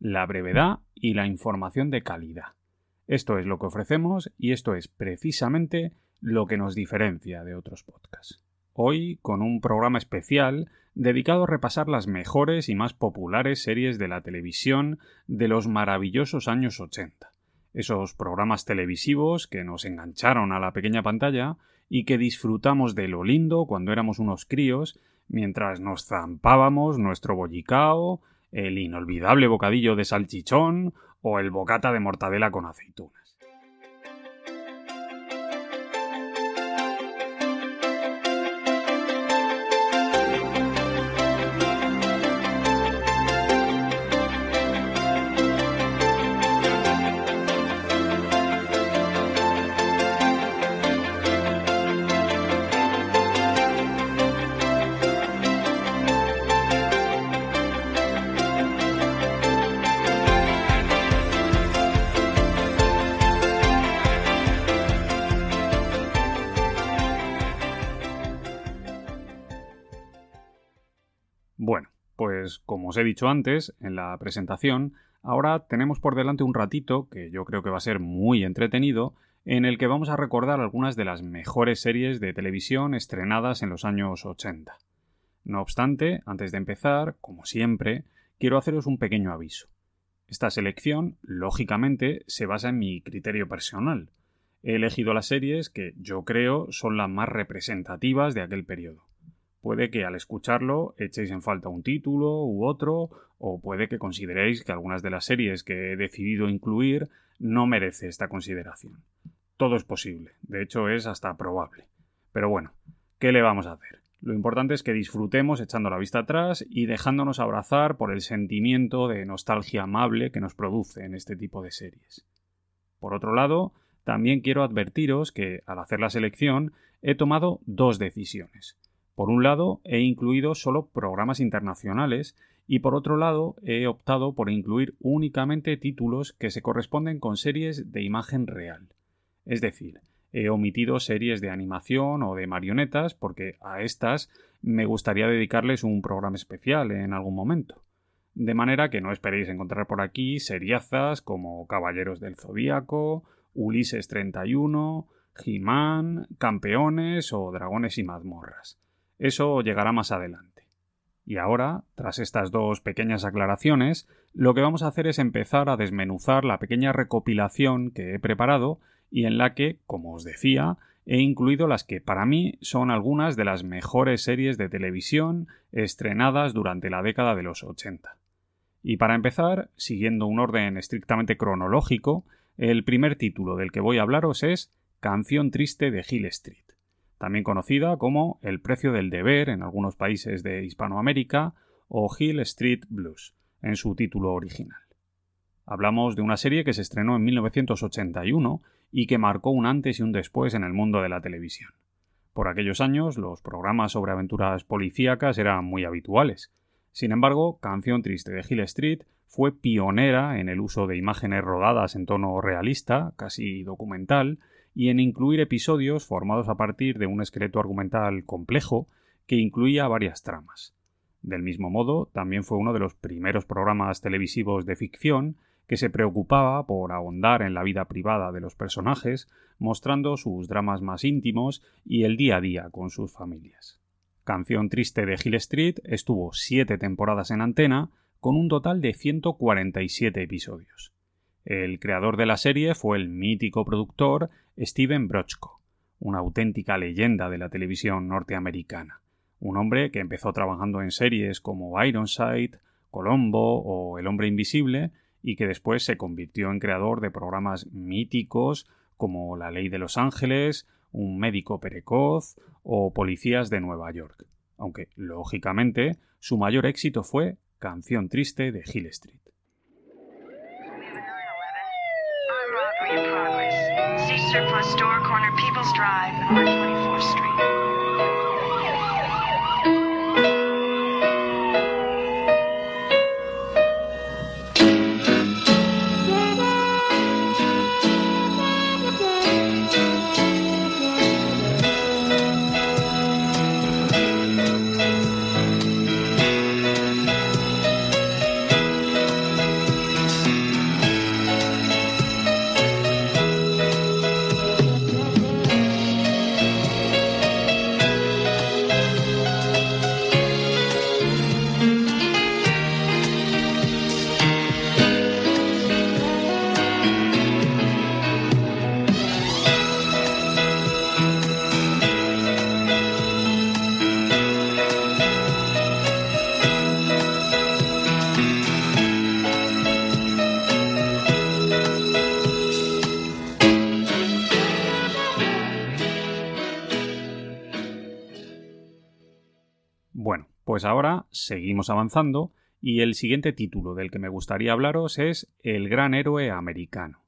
la brevedad y la información de calidad. Esto es lo que ofrecemos y esto es precisamente lo que nos diferencia de otros podcasts. Hoy con un programa especial dedicado a repasar las mejores y más populares series de la televisión de los maravillosos años 80. Esos programas televisivos que nos engancharon a la pequeña pantalla y que disfrutamos de lo lindo cuando éramos unos críos mientras nos zampábamos nuestro bollicao, el inolvidable bocadillo de salchichón o el bocata de mortadela con aceitunas. Bueno, pues como os he dicho antes en la presentación, ahora tenemos por delante un ratito, que yo creo que va a ser muy entretenido, en el que vamos a recordar algunas de las mejores series de televisión estrenadas en los años 80. No obstante, antes de empezar, como siempre, quiero haceros un pequeño aviso. Esta selección, lógicamente, se basa en mi criterio personal. He elegido las series que yo creo son las más representativas de aquel periodo. Puede que al escucharlo echéis en falta un título u otro, o puede que consideréis que algunas de las series que he decidido incluir no merece esta consideración. Todo es posible, de hecho es hasta probable. Pero bueno, ¿qué le vamos a hacer? Lo importante es que disfrutemos echando la vista atrás y dejándonos abrazar por el sentimiento de nostalgia amable que nos produce en este tipo de series. Por otro lado, también quiero advertiros que, al hacer la selección, he tomado dos decisiones. Por un lado, he incluido solo programas internacionales y por otro lado, he optado por incluir únicamente títulos que se corresponden con series de imagen real. Es decir, he omitido series de animación o de marionetas porque a estas me gustaría dedicarles un programa especial en algún momento. De manera que no esperéis encontrar por aquí seriazas como Caballeros del Zodíaco, Ulises 31, He-Man, Campeones o Dragones y Mazmorras. Eso llegará más adelante. Y ahora, tras estas dos pequeñas aclaraciones, lo que vamos a hacer es empezar a desmenuzar la pequeña recopilación que he preparado y en la que, como os decía, he incluido las que para mí son algunas de las mejores series de televisión estrenadas durante la década de los 80. Y para empezar, siguiendo un orden estrictamente cronológico, el primer título del que voy a hablaros es Canción triste de Hill Street también conocida como El precio del deber en algunos países de Hispanoamérica o Hill Street Blues, en su título original. Hablamos de una serie que se estrenó en 1981 y que marcó un antes y un después en el mundo de la televisión. Por aquellos años, los programas sobre aventuras policíacas eran muy habituales. Sin embargo, Canción Triste de Hill Street fue pionera en el uso de imágenes rodadas en tono realista, casi documental, y en incluir episodios formados a partir de un esqueleto argumental complejo que incluía varias tramas. Del mismo modo, también fue uno de los primeros programas televisivos de ficción que se preocupaba por ahondar en la vida privada de los personajes, mostrando sus dramas más íntimos y el día a día con sus familias. Canción Triste de Hill Street estuvo siete temporadas en antena, con un total de 147 episodios. El creador de la serie fue el mítico productor Steven Brochko, una auténtica leyenda de la televisión norteamericana, un hombre que empezó trabajando en series como Ironside, Colombo o El hombre invisible y que después se convirtió en creador de programas míticos como La ley de Los Ángeles, Un médico precoz o Policías de Nueva York, aunque lógicamente su mayor éxito fue Canción Triste de Hill Street. surplus store, corner Peoples Drive on 24th Street. Pues ahora seguimos avanzando y el siguiente título del que me gustaría hablaros es El gran héroe americano,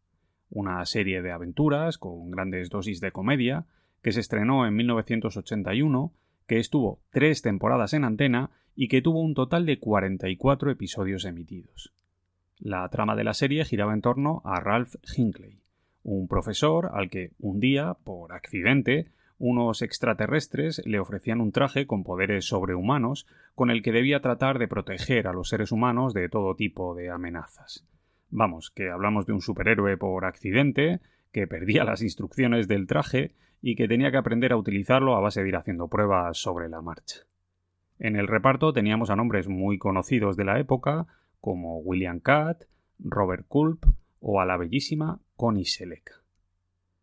una serie de aventuras con grandes dosis de comedia que se estrenó en 1981, que estuvo tres temporadas en antena y que tuvo un total de 44 episodios emitidos. La trama de la serie giraba en torno a Ralph Hinckley, un profesor al que un día, por accidente, unos extraterrestres le ofrecían un traje con poderes sobrehumanos con el que debía tratar de proteger a los seres humanos de todo tipo de amenazas. Vamos, que hablamos de un superhéroe por accidente, que perdía las instrucciones del traje y que tenía que aprender a utilizarlo a base de ir haciendo pruebas sobre la marcha. En el reparto teníamos a nombres muy conocidos de la época, como William Catt, Robert Culp o a la bellísima Connie Selleck.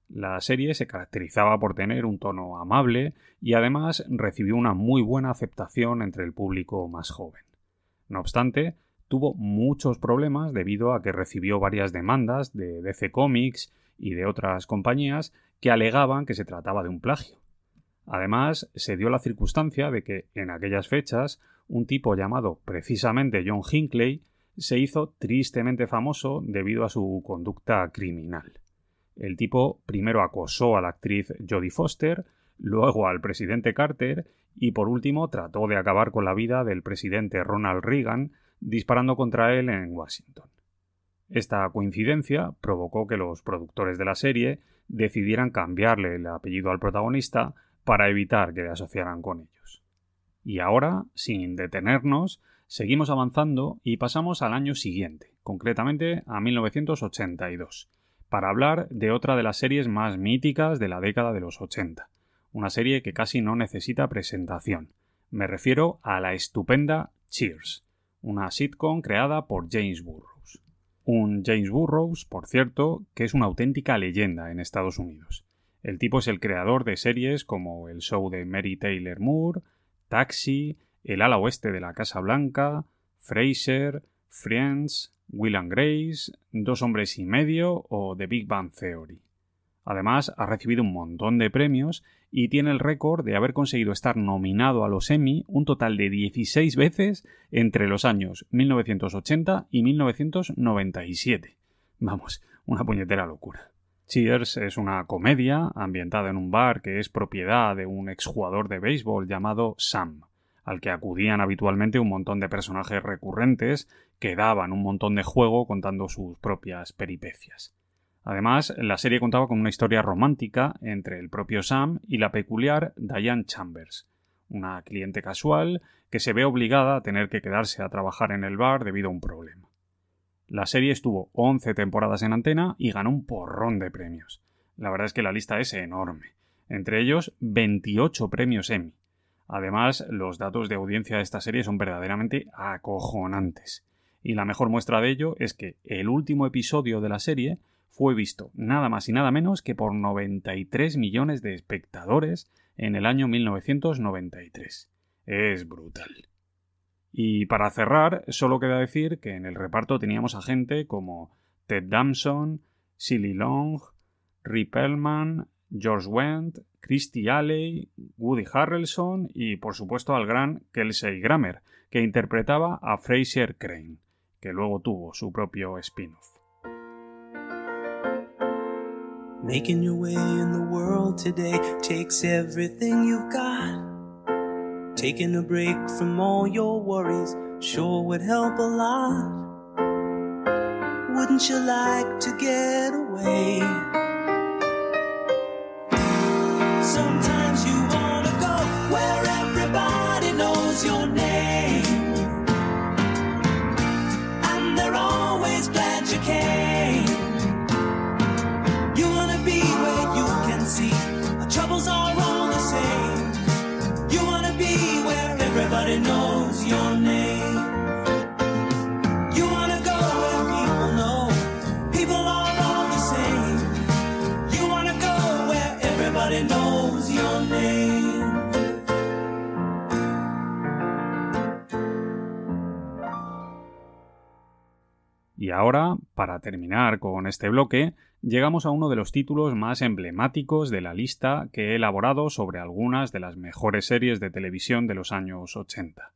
La serie se caracterizaba por tener un tono amable y además recibió una muy buena aceptación entre el público más joven. No obstante, tuvo muchos problemas debido a que recibió varias demandas de DC Comics y de otras compañías que alegaban que se trataba de un plagio. Además, se dio la circunstancia de que en aquellas fechas un tipo llamado precisamente John Hinckley se hizo tristemente famoso debido a su conducta criminal. El tipo primero acosó a la actriz Jodie Foster, luego al presidente Carter y por último trató de acabar con la vida del presidente Ronald Reagan disparando contra él en Washington. Esta coincidencia provocó que los productores de la serie decidieran cambiarle el apellido al protagonista para evitar que le asociaran con ellos. Y ahora, sin detenernos, seguimos avanzando y pasamos al año siguiente, concretamente a 1982, para hablar de otra de las series más míticas de la década de los 80, una serie que casi no necesita presentación. Me refiero a la estupenda Cheers, una sitcom creada por James Burroughs. Un James Burroughs, por cierto, que es una auténtica leyenda en Estados Unidos. El tipo es el creador de series como el show de Mary Taylor Moore, Taxi, El ala oeste de la Casa Blanca, Fraser, Friends, Will and Grace, Dos hombres y medio o The Big Bang Theory. Además, ha recibido un montón de premios y tiene el récord de haber conseguido estar nominado a los Emmy un total de 16 veces entre los años 1980 y 1997. Vamos, una puñetera locura. Cheers es una comedia ambientada en un bar que es propiedad de un exjugador de béisbol llamado Sam, al que acudían habitualmente un montón de personajes recurrentes que daban un montón de juego contando sus propias peripecias. Además, la serie contaba con una historia romántica entre el propio Sam y la peculiar Diane Chambers, una cliente casual que se ve obligada a tener que quedarse a trabajar en el bar debido a un problema. La serie estuvo 11 temporadas en antena y ganó un porrón de premios. La verdad es que la lista es enorme. Entre ellos, 28 premios Emmy. Además, los datos de audiencia de esta serie son verdaderamente acojonantes. Y la mejor muestra de ello es que el último episodio de la serie fue visto nada más y nada menos que por 93 millones de espectadores en el año 1993. Es brutal. Y para cerrar, solo queda decir que en el reparto teníamos a gente como Ted Damson, Silly Long, Rip Ellman, George Wendt, Christy Alley, Woody Harrelson y por supuesto al gran Kelsey Grammer, que interpretaba a Fraser Crane, que luego tuvo su propio spin-off. Making your way in the world today takes everything you've got. Taking a break from all your worries sure would help a lot. Wouldn't you like to get away? Y ahora, para terminar con este bloque, llegamos a uno de los títulos más emblemáticos de la lista que he elaborado sobre algunas de las mejores series de televisión de los años 80.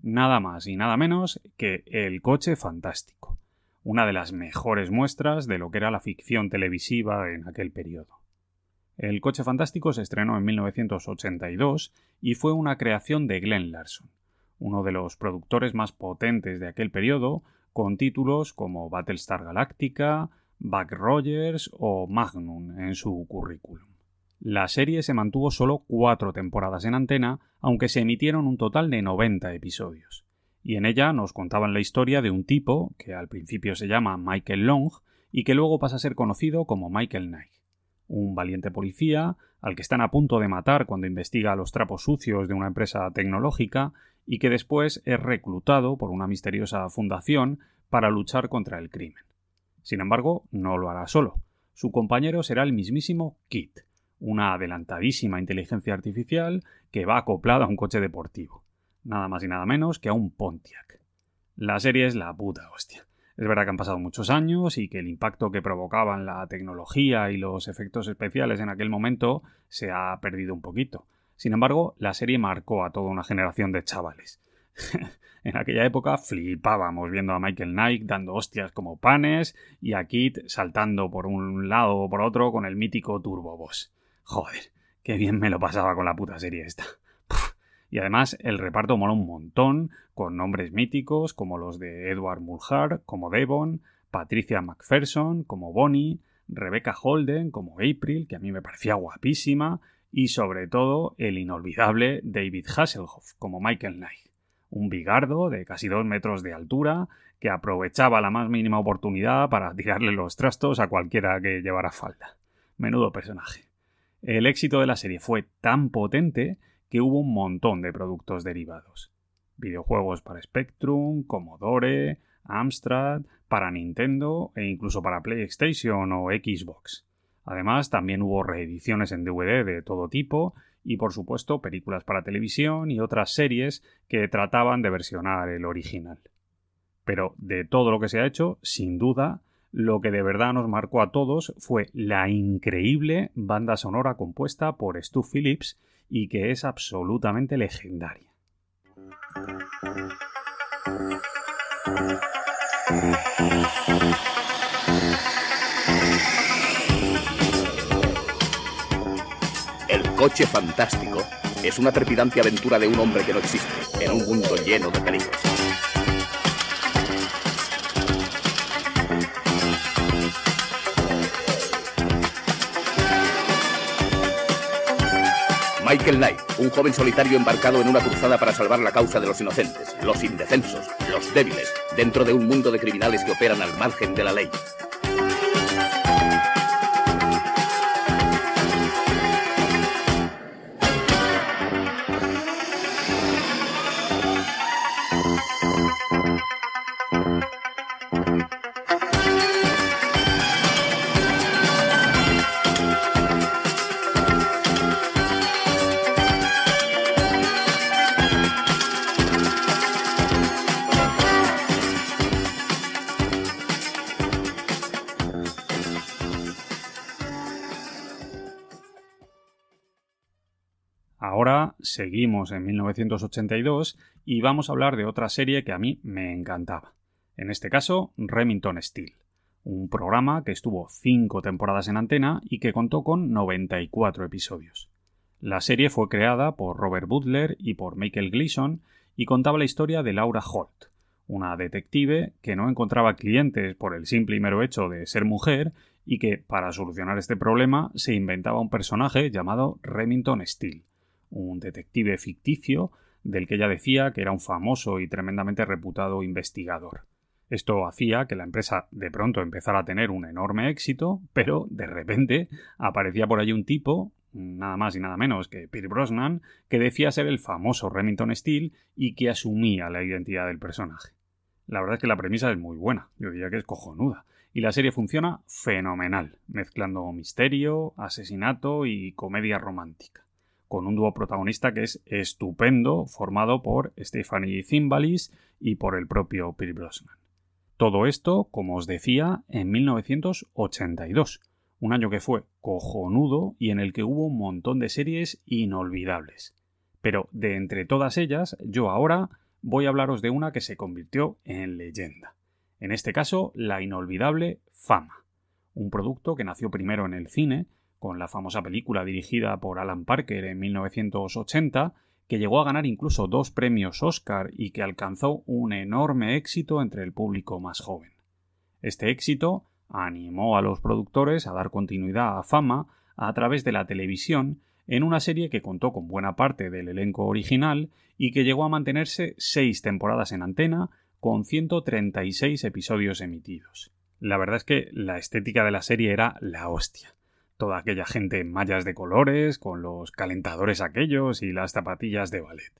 Nada más y nada menos que El coche fantástico, una de las mejores muestras de lo que era la ficción televisiva en aquel periodo. El coche fantástico se estrenó en 1982 y fue una creación de Glenn Larson, uno de los productores más potentes de aquel periodo, con títulos como Battlestar Galactica, Buck Rogers o Magnum en su currículum. La serie se mantuvo solo cuatro temporadas en antena, aunque se emitieron un total de 90 episodios. Y en ella nos contaban la historia de un tipo, que al principio se llama Michael Long, y que luego pasa a ser conocido como Michael Knight. Un valiente policía, al que están a punto de matar cuando investiga los trapos sucios de una empresa tecnológica, y que después es reclutado por una misteriosa fundación para luchar contra el crimen. Sin embargo, no lo hará solo. Su compañero será el mismísimo Kit, una adelantadísima inteligencia artificial que va acoplada a un coche deportivo. Nada más y nada menos que a un Pontiac. La serie es la puta hostia. Es verdad que han pasado muchos años y que el impacto que provocaban la tecnología y los efectos especiales en aquel momento se ha perdido un poquito. Sin embargo, la serie marcó a toda una generación de chavales. En aquella época flipábamos viendo a Michael Knight dando hostias como panes y a Kit saltando por un lado o por otro con el mítico Turbo Boss. Joder, qué bien me lo pasaba con la puta serie esta. Y además el reparto mola un montón, con nombres míticos como los de Edward Mulhart como Devon, Patricia McPherson como Bonnie, Rebecca Holden como April, que a mí me parecía guapísima, y sobre todo el inolvidable David Hasselhoff como Michael Knight un bigardo de casi dos metros de altura que aprovechaba la más mínima oportunidad para tirarle los trastos a cualquiera que llevara falda. Menudo personaje. El éxito de la serie fue tan potente que hubo un montón de productos derivados. Videojuegos para Spectrum, Commodore, Amstrad, para Nintendo e incluso para PlayStation o Xbox. Además, también hubo reediciones en DVD de todo tipo y por supuesto películas para televisión y otras series que trataban de versionar el original. Pero de todo lo que se ha hecho, sin duda, lo que de verdad nos marcó a todos fue la increíble banda sonora compuesta por Stu Phillips y que es absolutamente legendaria. Coche fantástico es una trepidante aventura de un hombre que no existe, en un mundo lleno de peligros. Michael Knight, un joven solitario embarcado en una cruzada para salvar la causa de los inocentes, los indefensos, los débiles, dentro de un mundo de criminales que operan al margen de la ley. Seguimos en 1982 y vamos a hablar de otra serie que a mí me encantaba. En este caso, Remington Steel, un programa que estuvo cinco temporadas en antena y que contó con 94 episodios. La serie fue creada por Robert Butler y por Michael Gleason y contaba la historia de Laura Holt, una detective que no encontraba clientes por el simple y mero hecho de ser mujer y que, para solucionar este problema, se inventaba un personaje llamado Remington Steel un detective ficticio del que ella decía que era un famoso y tremendamente reputado investigador. Esto hacía que la empresa de pronto empezara a tener un enorme éxito, pero de repente aparecía por allí un tipo, nada más y nada menos que Pierre Brosnan, que decía ser el famoso Remington Steele y que asumía la identidad del personaje. La verdad es que la premisa es muy buena, yo diría que es cojonuda, y la serie funciona fenomenal, mezclando misterio, asesinato y comedia romántica con un dúo protagonista que es estupendo, formado por Stephanie Zimbalis y por el propio Pierre Brosnan. Todo esto, como os decía, en 1982, un año que fue cojonudo y en el que hubo un montón de series inolvidables. Pero de entre todas ellas, yo ahora voy a hablaros de una que se convirtió en leyenda. En este caso, la inolvidable Fama, un producto que nació primero en el cine, con la famosa película dirigida por Alan Parker en 1980, que llegó a ganar incluso dos premios Oscar y que alcanzó un enorme éxito entre el público más joven. Este éxito animó a los productores a dar continuidad a Fama a través de la televisión en una serie que contó con buena parte del elenco original y que llegó a mantenerse seis temporadas en antena con 136 episodios emitidos. La verdad es que la estética de la serie era la hostia toda aquella gente en mallas de colores, con los calentadores aquellos y las zapatillas de ballet.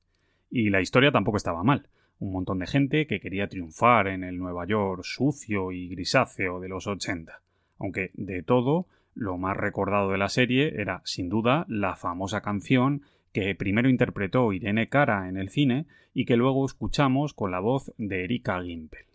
Y la historia tampoco estaba mal. Un montón de gente que quería triunfar en el Nueva York sucio y grisáceo de los 80. Aunque de todo, lo más recordado de la serie era, sin duda, la famosa canción que primero interpretó Irene Cara en el cine y que luego escuchamos con la voz de Erika Gimpel.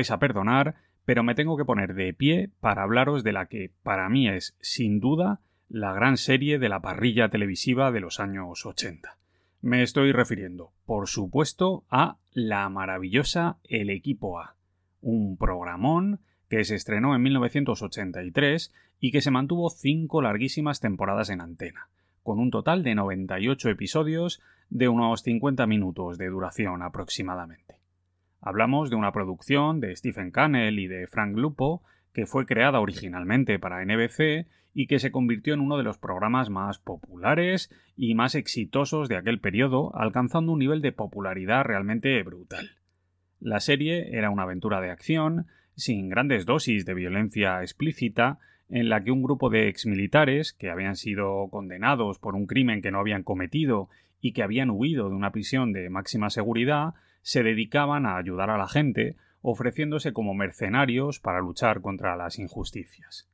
Vais a perdonar, pero me tengo que poner de pie para hablaros de la que para mí es, sin duda, la gran serie de la parrilla televisiva de los años 80. Me estoy refiriendo, por supuesto, a la maravillosa El Equipo A, un programón que se estrenó en 1983 y que se mantuvo cinco larguísimas temporadas en antena, con un total de 98 episodios de unos 50 minutos de duración aproximadamente. Hablamos de una producción de Stephen Cannell y de Frank Lupo que fue creada originalmente para NBC y que se convirtió en uno de los programas más populares y más exitosos de aquel periodo, alcanzando un nivel de popularidad realmente brutal. La serie era una aventura de acción, sin grandes dosis de violencia explícita, en la que un grupo de exmilitares, que habían sido condenados por un crimen que no habían cometido y que habían huido de una prisión de máxima seguridad, se dedicaban a ayudar a la gente, ofreciéndose como mercenarios para luchar contra las injusticias.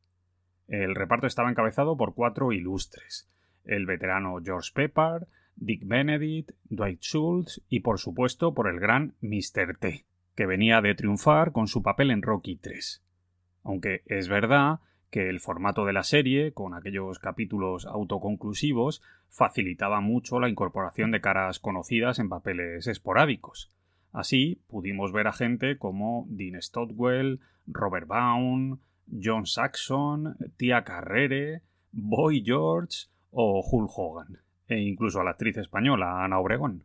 El reparto estaba encabezado por cuatro ilustres: el veterano George Pepper, Dick Benedict, Dwight Schultz y por supuesto por el gran Mr. T que venía de triunfar con su papel en Rocky 3. Aunque es verdad que el formato de la serie, con aquellos capítulos autoconclusivos, facilitaba mucho la incorporación de caras conocidas en papeles esporádicos. Así pudimos ver a gente como Dean Stotwell, Robert Baum, John Saxon, Tia Carrere, Boy George o Hulk Hogan, e incluso a la actriz española Ana Obregón.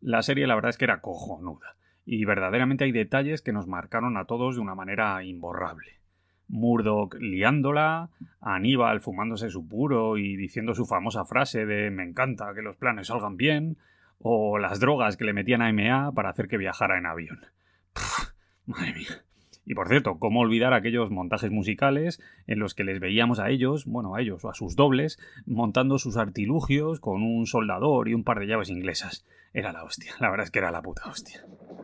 La serie la verdad es que era cojonuda y verdaderamente hay detalles que nos marcaron a todos de una manera imborrable. Murdoch liándola, Aníbal fumándose su puro y diciendo su famosa frase de me encanta que los planes salgan bien, o las drogas que le metían a MA para hacer que viajara en avión. madre mía. Y por cierto, ¿cómo olvidar aquellos montajes musicales en los que les veíamos a ellos, bueno, a ellos o a sus dobles, montando sus artilugios con un soldador y un par de llaves inglesas? Era la hostia, la verdad es que era la puta hostia.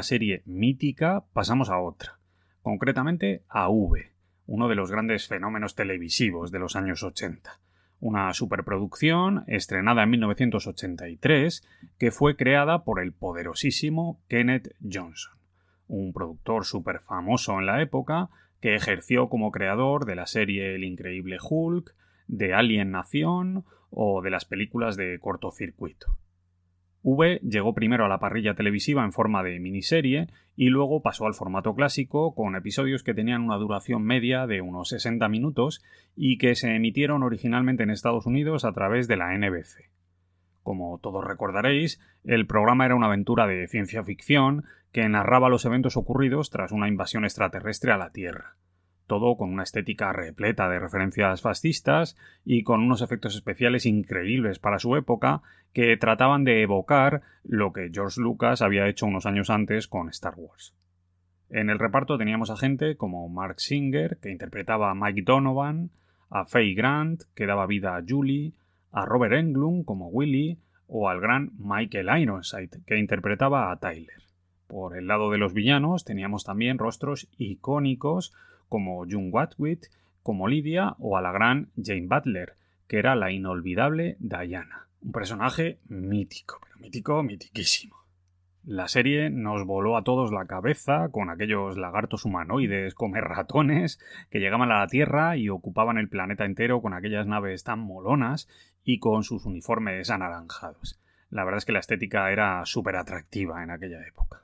una serie mítica pasamos a otra, concretamente a V, uno de los grandes fenómenos televisivos de los años 80. Una superproducción estrenada en 1983 que fue creada por el poderosísimo Kenneth Johnson, un productor súper famoso en la época que ejerció como creador de la serie El Increíble Hulk, de Alien Nación o de las películas de cortocircuito. V llegó primero a la parrilla televisiva en forma de miniserie y luego pasó al formato clásico con episodios que tenían una duración media de unos 60 minutos y que se emitieron originalmente en Estados Unidos a través de la NBC. Como todos recordaréis, el programa era una aventura de ciencia ficción que narraba los eventos ocurridos tras una invasión extraterrestre a la Tierra todo con una estética repleta de referencias fascistas y con unos efectos especiales increíbles para su época que trataban de evocar lo que George Lucas había hecho unos años antes con Star Wars. En el reparto teníamos a gente como Mark Singer, que interpretaba a Mike Donovan, a Faye Grant, que daba vida a Julie, a Robert Englund como Willy, o al gran Michael Ironside, que interpretaba a Tyler. Por el lado de los villanos teníamos también rostros icónicos como June Watwit, como Lydia o a la gran Jane Butler, que era la inolvidable Diana. Un personaje mítico, pero mítico, mitiquísimo. La serie nos voló a todos la cabeza con aquellos lagartos humanoides come ratones que llegaban a la Tierra y ocupaban el planeta entero con aquellas naves tan molonas y con sus uniformes anaranjados. La verdad es que la estética era súper atractiva en aquella época.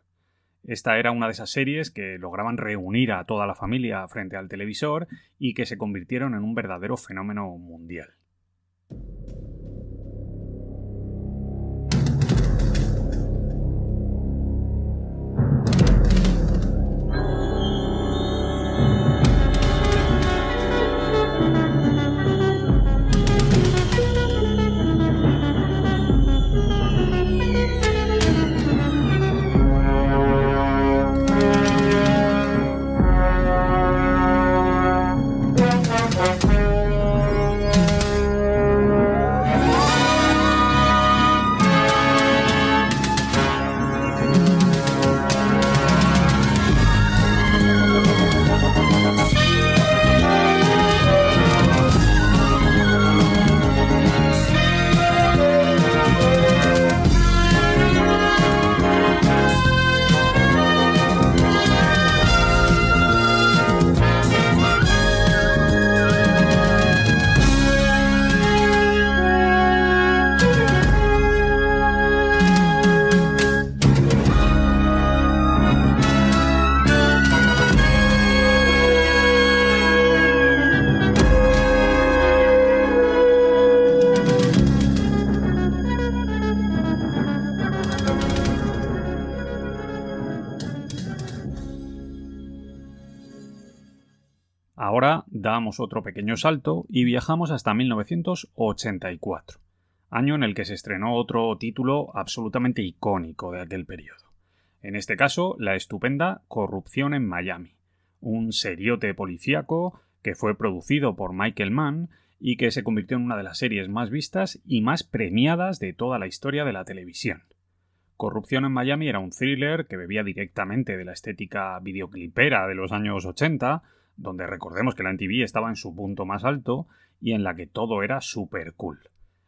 Esta era una de esas series que lograban reunir a toda la familia frente al televisor y que se convirtieron en un verdadero fenómeno mundial. Otro pequeño salto y viajamos hasta 1984, año en el que se estrenó otro título absolutamente icónico de aquel periodo. En este caso, la estupenda Corrupción en Miami, un seriote policíaco que fue producido por Michael Mann y que se convirtió en una de las series más vistas y más premiadas de toda la historia de la televisión. Corrupción en Miami era un thriller que bebía directamente de la estética videoclipera de los años 80, donde recordemos que la MTV estaba en su punto más alto y en la que todo era super cool.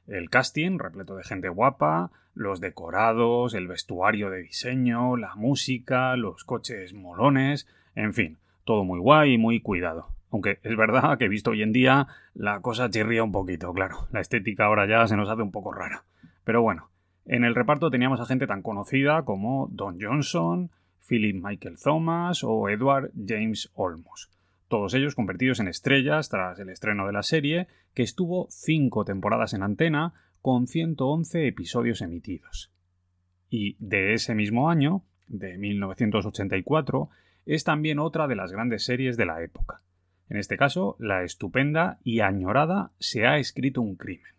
El casting, repleto de gente guapa, los decorados, el vestuario de diseño, la música, los coches molones, en fin, todo muy guay y muy cuidado. Aunque es verdad que visto hoy en día la cosa chirría un poquito, claro. La estética ahora ya se nos hace un poco rara. Pero bueno, en el reparto teníamos a gente tan conocida como Don Johnson, Philip Michael Thomas o Edward James Olmos todos ellos convertidos en estrellas tras el estreno de la serie, que estuvo cinco temporadas en antena con 111 episodios emitidos. Y de ese mismo año, de 1984, es también otra de las grandes series de la época. En este caso, la estupenda y añorada Se ha escrito un crimen.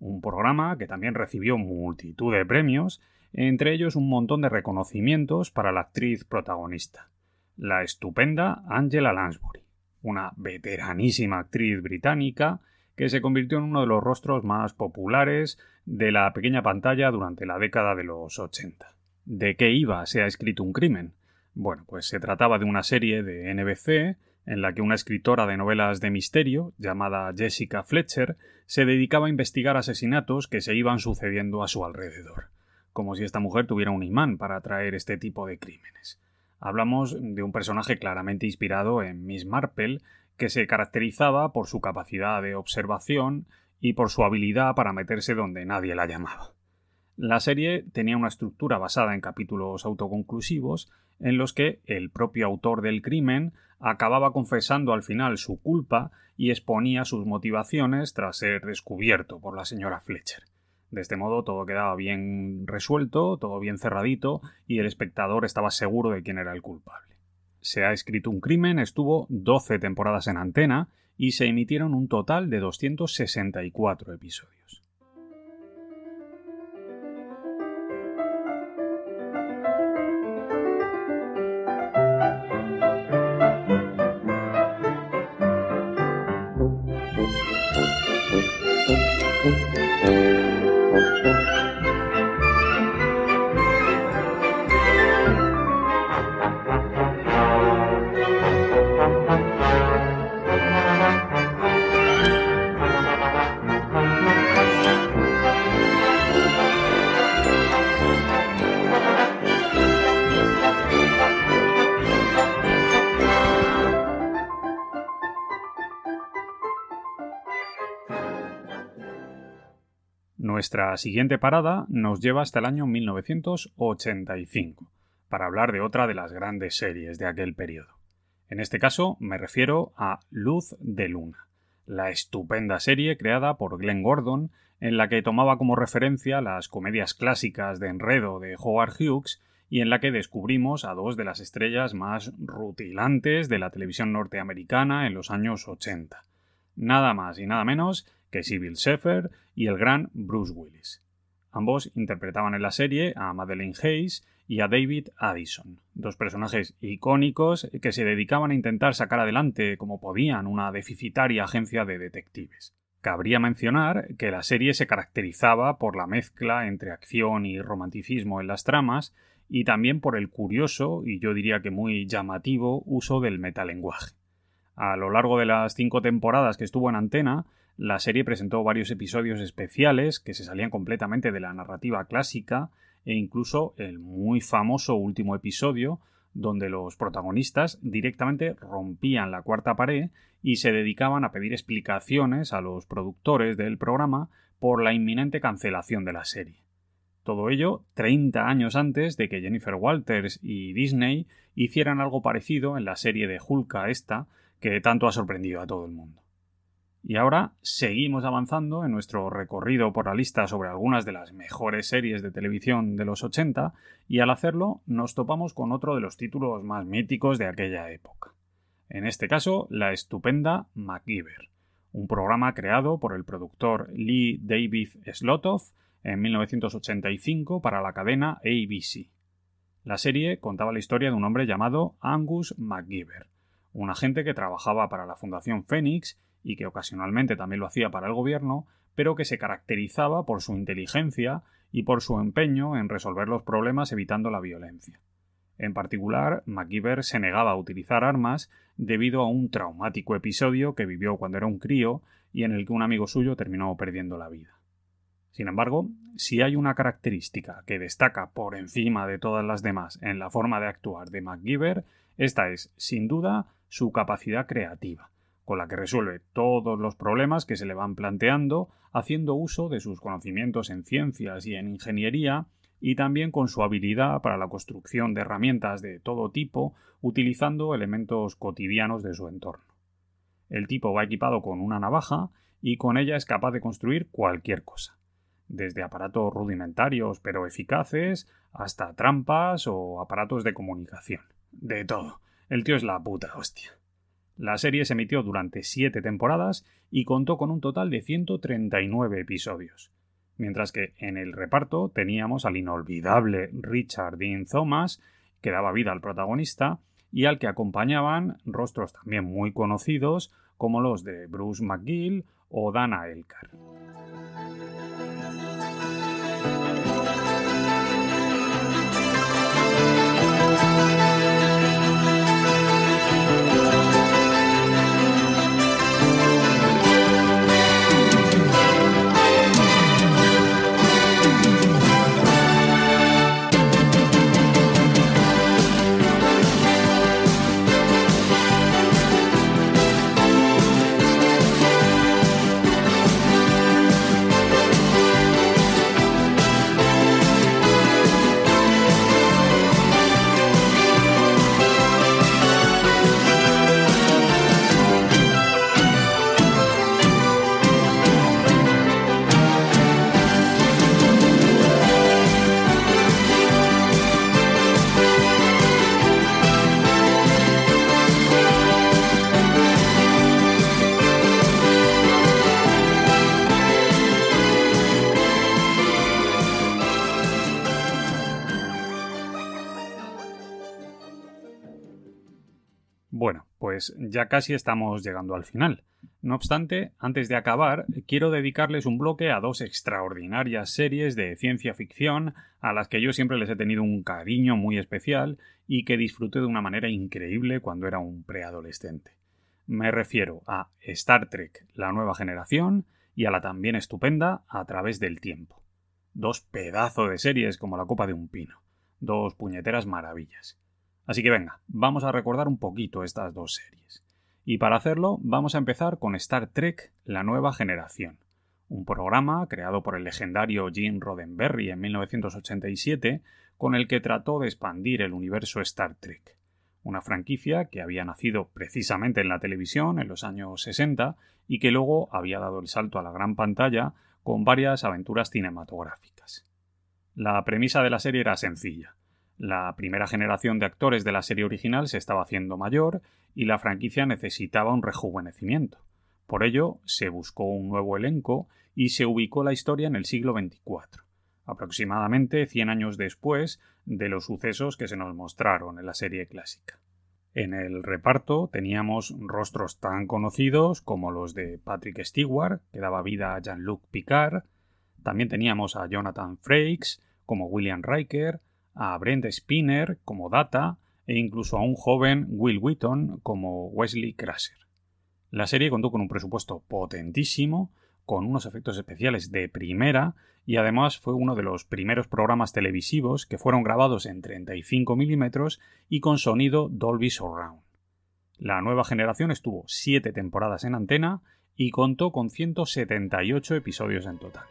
Un programa que también recibió multitud de premios, entre ellos un montón de reconocimientos para la actriz protagonista la estupenda Angela Lansbury, una veteranísima actriz británica que se convirtió en uno de los rostros más populares de la pequeña pantalla durante la década de los 80. ¿De qué iba se ha escrito un crimen? Bueno, pues se trataba de una serie de NBC en la que una escritora de novelas de misterio, llamada Jessica Fletcher, se dedicaba a investigar asesinatos que se iban sucediendo a su alrededor, como si esta mujer tuviera un imán para atraer este tipo de crímenes. Hablamos de un personaje claramente inspirado en Miss Marple, que se caracterizaba por su capacidad de observación y por su habilidad para meterse donde nadie la llamaba. La serie tenía una estructura basada en capítulos autoconclusivos en los que el propio autor del crimen acababa confesando al final su culpa y exponía sus motivaciones tras ser descubierto por la señora Fletcher. De este modo todo quedaba bien resuelto, todo bien cerradito, y el espectador estaba seguro de quién era el culpable. Se ha escrito un crimen, estuvo 12 temporadas en antena y se emitieron un total de 264 episodios. Nuestra siguiente parada nos lleva hasta el año 1985, para hablar de otra de las grandes series de aquel periodo. En este caso me refiero a Luz de Luna, la estupenda serie creada por Glenn Gordon, en la que tomaba como referencia las comedias clásicas de enredo de Howard Hughes y en la que descubrimos a dos de las estrellas más rutilantes de la televisión norteamericana en los años 80. Nada más y nada menos que Sybil Sheffer y el gran Bruce Willis. Ambos interpretaban en la serie a Madeleine Hayes y a David Addison, dos personajes icónicos que se dedicaban a intentar sacar adelante como podían una deficitaria agencia de detectives. Cabría mencionar que la serie se caracterizaba por la mezcla entre acción y romanticismo en las tramas y también por el curioso y yo diría que muy llamativo uso del metalenguaje. A lo largo de las cinco temporadas que estuvo en antena, la serie presentó varios episodios especiales que se salían completamente de la narrativa clásica e incluso el muy famoso último episodio donde los protagonistas directamente rompían la cuarta pared y se dedicaban a pedir explicaciones a los productores del programa por la inminente cancelación de la serie. Todo ello 30 años antes de que Jennifer Walters y Disney hicieran algo parecido en la serie de Hulka esta que tanto ha sorprendido a todo el mundo. Y ahora seguimos avanzando en nuestro recorrido por la lista sobre algunas de las mejores series de televisión de los 80 y al hacerlo nos topamos con otro de los títulos más míticos de aquella época. En este caso, la estupenda MacGyver, un programa creado por el productor Lee David Slotoff en 1985 para la cadena ABC. La serie contaba la historia de un hombre llamado Angus MacGyver, un agente que trabajaba para la Fundación Phoenix y que ocasionalmente también lo hacía para el gobierno, pero que se caracterizaba por su inteligencia y por su empeño en resolver los problemas evitando la violencia. En particular, MacGyver se negaba a utilizar armas debido a un traumático episodio que vivió cuando era un crío y en el que un amigo suyo terminó perdiendo la vida. Sin embargo, si hay una característica que destaca por encima de todas las demás en la forma de actuar de MacGyver, esta es, sin duda, su capacidad creativa, con la que resuelve todos los problemas que se le van planteando, haciendo uso de sus conocimientos en ciencias y en ingeniería, y también con su habilidad para la construcción de herramientas de todo tipo, utilizando elementos cotidianos de su entorno. El tipo va equipado con una navaja y con ella es capaz de construir cualquier cosa, desde aparatos rudimentarios pero eficaces hasta trampas o aparatos de comunicación. De todo. El tío es la puta hostia. La serie se emitió durante siete temporadas y contó con un total de 139 episodios, mientras que en el reparto teníamos al inolvidable Richard Dean Thomas, que daba vida al protagonista, y al que acompañaban rostros también muy conocidos como los de Bruce McGill o Dana Elkar. Pues ya casi estamos llegando al final. No obstante, antes de acabar, quiero dedicarles un bloque a dos extraordinarias series de ciencia ficción a las que yo siempre les he tenido un cariño muy especial y que disfruté de una manera increíble cuando era un preadolescente. Me refiero a Star Trek, la nueva generación, y a la también estupenda A través del tiempo. Dos pedazos de series como la copa de un pino. Dos puñeteras maravillas. Así que venga, vamos a recordar un poquito estas dos series. Y para hacerlo, vamos a empezar con Star Trek La Nueva Generación, un programa creado por el legendario Gene Roddenberry en 1987 con el que trató de expandir el universo Star Trek, una franquicia que había nacido precisamente en la televisión en los años 60 y que luego había dado el salto a la gran pantalla con varias aventuras cinematográficas. La premisa de la serie era sencilla. La primera generación de actores de la serie original se estaba haciendo mayor y la franquicia necesitaba un rejuvenecimiento. Por ello, se buscó un nuevo elenco y se ubicó la historia en el siglo XXIV, aproximadamente 100 años después de los sucesos que se nos mostraron en la serie clásica. En el reparto teníamos rostros tan conocidos como los de Patrick Stewart, que daba vida a Jean-Luc Picard, también teníamos a Jonathan Frakes como William Riker, a Brent Spinner como Data e incluso a un joven Will Wheaton como Wesley Crusher. La serie contó con un presupuesto potentísimo, con unos efectos especiales de primera y además fue uno de los primeros programas televisivos que fueron grabados en 35 milímetros y con sonido Dolby Surround. La nueva generación estuvo siete temporadas en antena y contó con 178 episodios en total.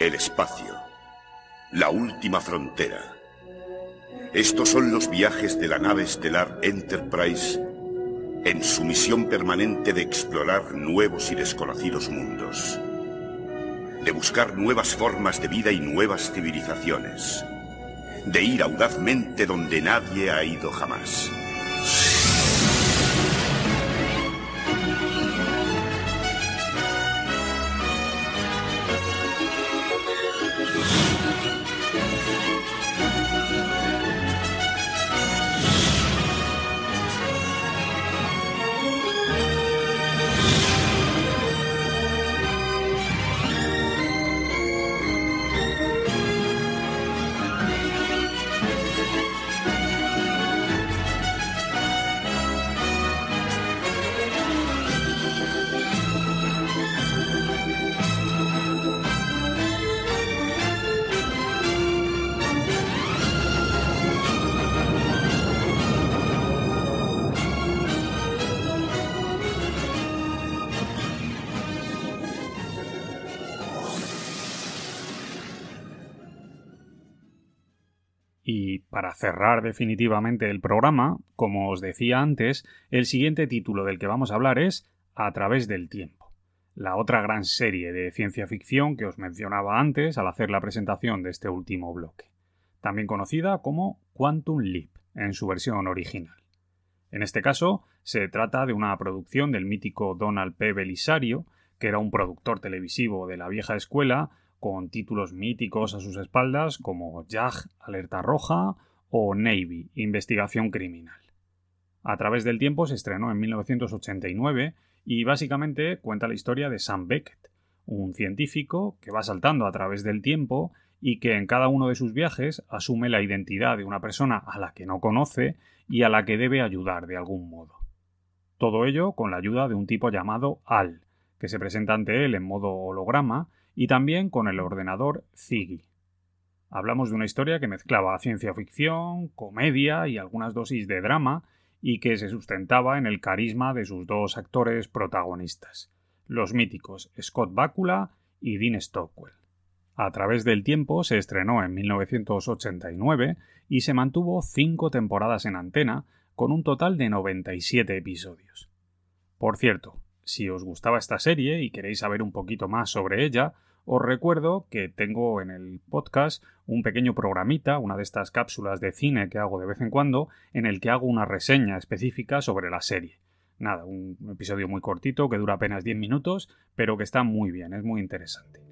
El espacio. La última frontera. Estos son los viajes de la nave estelar Enterprise en su misión permanente de explorar nuevos y desconocidos mundos, de buscar nuevas formas de vida y nuevas civilizaciones, de ir audazmente donde nadie ha ido jamás. Y para cerrar definitivamente el programa, como os decía antes, el siguiente título del que vamos a hablar es A través del tiempo, la otra gran serie de ciencia ficción que os mencionaba antes al hacer la presentación de este último bloque, también conocida como Quantum Leap en su versión original. En este caso, se trata de una producción del mítico Donald P. Belisario, que era un productor televisivo de la vieja escuela con títulos míticos a sus espaldas como JAG, Alerta Roja o Navy, Investigación Criminal. A través del tiempo se estrenó en 1989 y básicamente cuenta la historia de Sam Beckett, un científico que va saltando a través del tiempo y que en cada uno de sus viajes asume la identidad de una persona a la que no conoce y a la que debe ayudar de algún modo. Todo ello con la ayuda de un tipo llamado Al, que se presenta ante él en modo holograma y también con el ordenador Ziggy. Hablamos de una historia que mezclaba ciencia ficción, comedia y algunas dosis de drama y que se sustentaba en el carisma de sus dos actores protagonistas, los míticos Scott Bakula y Dean Stockwell. A través del tiempo se estrenó en 1989 y se mantuvo cinco temporadas en antena con un total de 97 episodios. Por cierto, si os gustaba esta serie y queréis saber un poquito más sobre ella, os recuerdo que tengo en el podcast un pequeño programita, una de estas cápsulas de cine que hago de vez en cuando, en el que hago una reseña específica sobre la serie. Nada, un episodio muy cortito que dura apenas 10 minutos, pero que está muy bien, es muy interesante.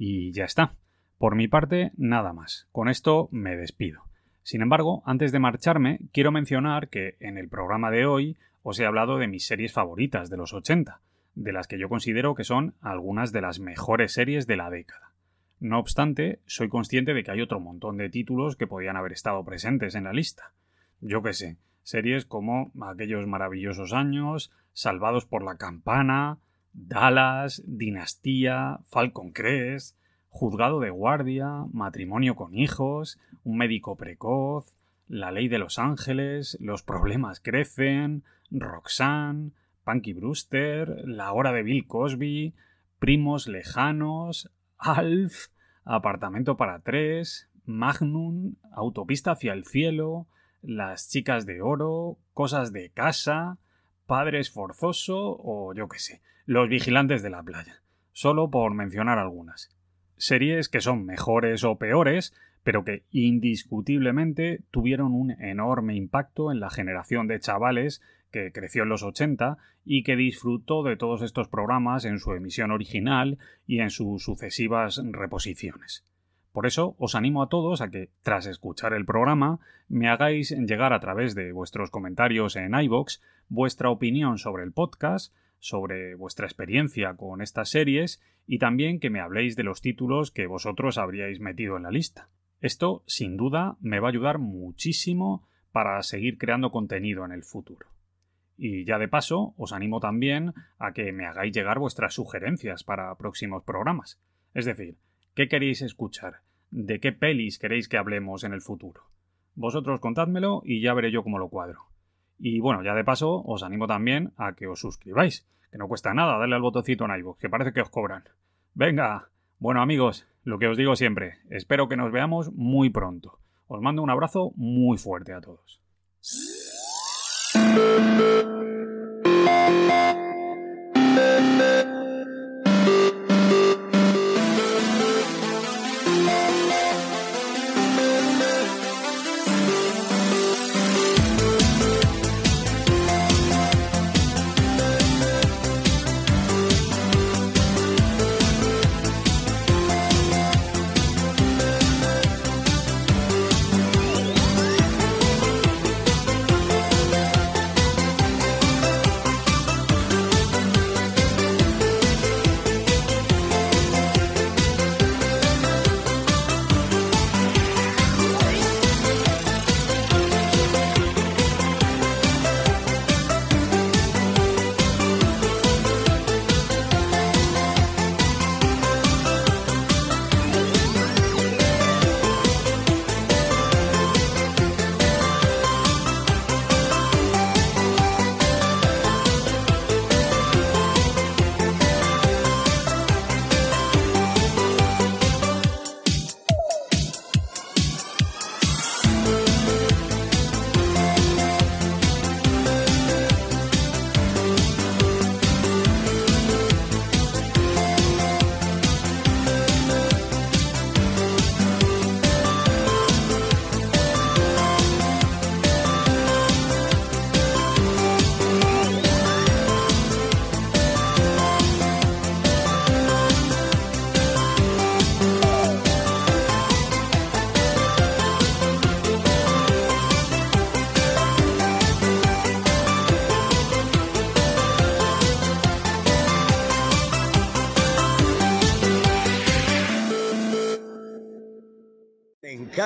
Y ya está. Por mi parte, nada más. Con esto me despido. Sin embargo, antes de marcharme, quiero mencionar que en el programa de hoy os he hablado de mis series favoritas de los 80, de las que yo considero que son algunas de las mejores series de la década. No obstante, soy consciente de que hay otro montón de títulos que podían haber estado presentes en la lista. Yo qué sé, series como Aquellos maravillosos años, Salvados por la campana, Dallas, Dinastía, Falcon Crest, Juzgado de guardia, Matrimonio con hijos, Un médico precoz, La ley de los ángeles, Los problemas crecen, Roxanne, Punky Brewster, La hora de Bill Cosby, Primos lejanos, Alf, Apartamento para tres, Magnum, Autopista hacia el cielo, Las chicas de oro, Cosas de casa, Padres forzoso o yo qué sé, Los vigilantes de la playa, solo por mencionar algunas. Series que son mejores o peores, pero que indiscutiblemente tuvieron un enorme impacto en la generación de chavales que creció en los 80 y que disfrutó de todos estos programas en su emisión original y en sus sucesivas reposiciones. Por eso os animo a todos a que, tras escuchar el programa, me hagáis llegar a través de vuestros comentarios en iVoox vuestra opinión sobre el podcast, sobre vuestra experiencia con estas series y también que me habléis de los títulos que vosotros habríais metido en la lista. Esto, sin duda, me va a ayudar muchísimo para seguir creando contenido en el futuro. Y ya de paso, os animo también a que me hagáis llegar vuestras sugerencias para próximos programas. Es decir, ¿qué queréis escuchar? ¿De qué pelis queréis que hablemos en el futuro? Vosotros contádmelo y ya veré yo cómo lo cuadro. Y bueno, ya de paso, os animo también a que os suscribáis, que no cuesta nada darle al botoncito en iVoox, que parece que os cobran. Venga, bueno amigos, lo que os digo siempre, espero que nos veamos muy pronto. Os mando un abrazo muy fuerte a todos.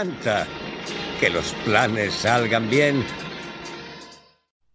Encanta que los planes salgan bien